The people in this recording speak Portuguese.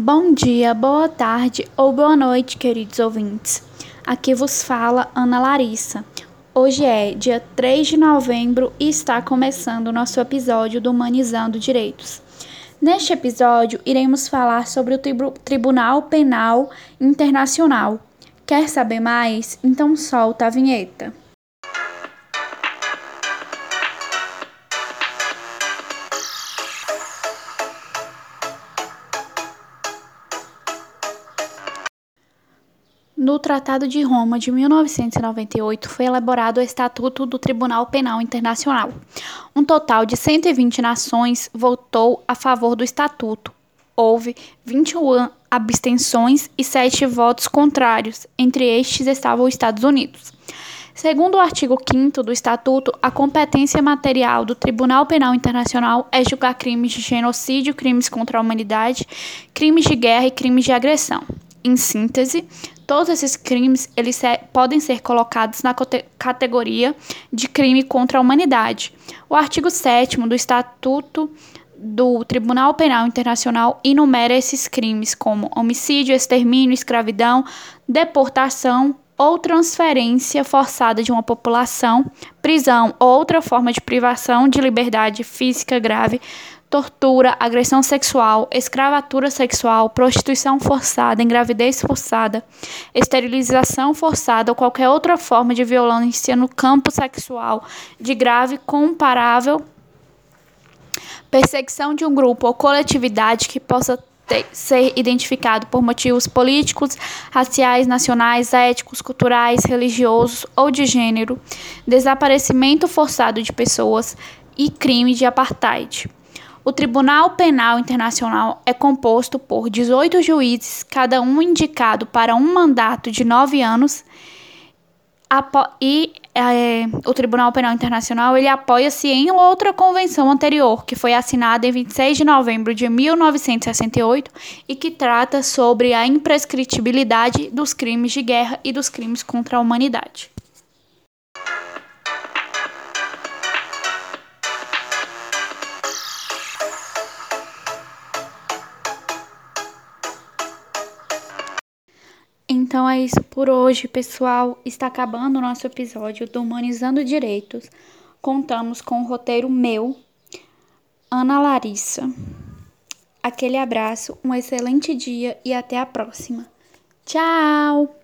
Bom dia, boa tarde ou boa noite, queridos ouvintes. Aqui vos fala Ana Larissa. Hoje é dia 3 de novembro e está começando o nosso episódio do Humanizando Direitos. Neste episódio, iremos falar sobre o Tribunal Penal Internacional. Quer saber mais? Então solta a vinheta. No Tratado de Roma de 1998 foi elaborado o Estatuto do Tribunal Penal Internacional. Um total de 120 nações votou a favor do estatuto. Houve 21 abstenções e 7 votos contrários, entre estes estavam os Estados Unidos. Segundo o artigo 5 do Estatuto, a competência material do Tribunal Penal Internacional é julgar crimes de genocídio, crimes contra a humanidade, crimes de guerra e crimes de agressão. Em síntese, todos esses crimes eles podem ser colocados na categoria de crime contra a humanidade. O artigo 7 do Estatuto do Tribunal Penal Internacional enumera esses crimes como homicídio, extermínio, escravidão, deportação ou transferência forçada de uma população, prisão ou outra forma de privação de liberdade física grave, tortura, agressão sexual, escravatura sexual, prostituição forçada, engravidez forçada, esterilização forçada ou qualquer outra forma de violência no campo sexual de grave comparável, perseguição de um grupo ou coletividade que possa ter, ser identificado por motivos políticos, raciais, nacionais, éticos, culturais, religiosos ou de gênero, desaparecimento forçado de pessoas e crime de apartheid. O Tribunal Penal Internacional é composto por 18 juízes, cada um indicado para um mandato de nove anos, e é, o Tribunal Penal Internacional ele apoia-se em outra convenção anterior, que foi assinada em 26 de novembro de 1968 e que trata sobre a imprescritibilidade dos crimes de guerra e dos crimes contra a humanidade. Então é isso por hoje, pessoal. Está acabando o nosso episódio do Humanizando Direitos. Contamos com o roteiro meu, Ana Larissa. Aquele abraço, um excelente dia e até a próxima. Tchau!